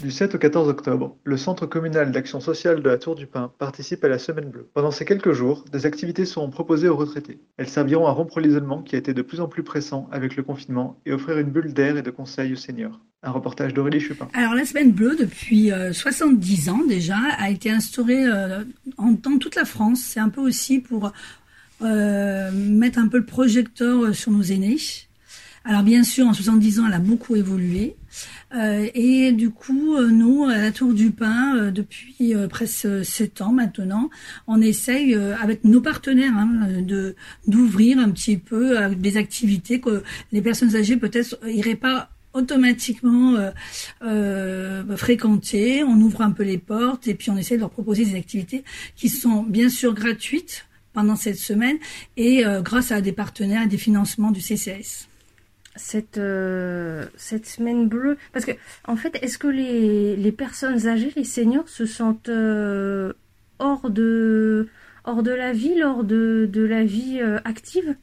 Du 7 au 14 octobre, le Centre communal d'action sociale de la Tour du Pin participe à la Semaine Bleue. Pendant ces quelques jours, des activités seront proposées aux retraités. Elles serviront à rompre l'isolement qui a été de plus en plus pressant avec le confinement et offrir une bulle d'air et de conseils aux seniors. Un reportage d'Aurélie Chupin. Alors la Semaine Bleue, depuis 70 ans déjà, a été instaurée euh, dans toute la France. C'est un peu aussi pour euh, mettre un peu le projecteur sur nos aînés. Alors bien sûr, en 70 ans, elle a beaucoup évolué. Euh, et du coup, euh, nous, à la Tour du Pin, euh, depuis presque sept ans maintenant, on essaye avec nos partenaires hein, d'ouvrir un petit peu des activités que les personnes âgées peut-être iraient pas automatiquement fréquenter. On ouvre un peu les portes et puis on essaie de leur proposer des activités qui sont bien sûr gratuites pendant cette semaine et grâce à des partenaires et des financements du CCS cette, euh, cette semaine bleue. Parce que, en fait, est-ce que les, les personnes âgées, les seniors, se sentent euh, hors, de, hors de la vie, hors de, de la vie euh, active?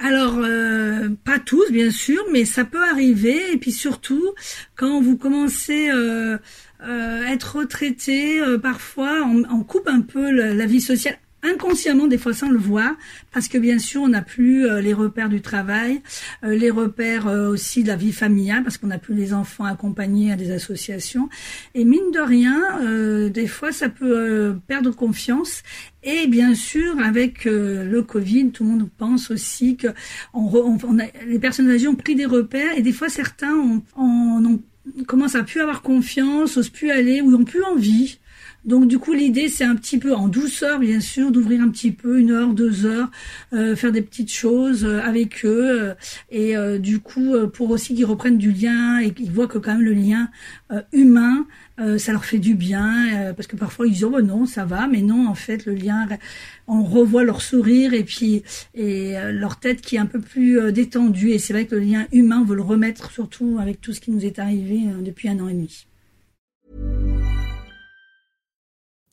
Alors, euh, pas tous, bien sûr, mais ça peut arriver. Et puis surtout, quand vous commencez euh, euh, être retraité, parfois, on, coupe un peu la vie sociale inconsciemment des fois sans le voir parce que bien sûr on n'a plus euh, les repères du travail euh, les repères euh, aussi de la vie familiale parce qu'on n'a plus les enfants accompagnés à des associations et mine de rien des fois ça peut perdre confiance et bien sûr, avec le Covid, tout le monde pense aussi que on, on a, les personnes âgées ont pris des repères et des fois certains ont, ont, commencent à plus avoir confiance, osent plus aller ou ont plus envie. Donc du coup l'idée c'est un petit peu en douceur bien sûr d'ouvrir un petit peu une heure, deux heures, euh, faire des petites choses euh, avec eux. Euh, et du coup pour aussi qu'ils reprennent du lien et qu'ils voient que quand même le lien humain ça leur fait du bien parce que parfois ils disent oh non ça va. Mais non en fait le lien on revoit leur sourire et puis et leur tête qui est un peu plus détendue. Et c'est vrai que le lien humain on veut le remettre surtout avec tout ce qui nous est arrivé depuis un an et demi.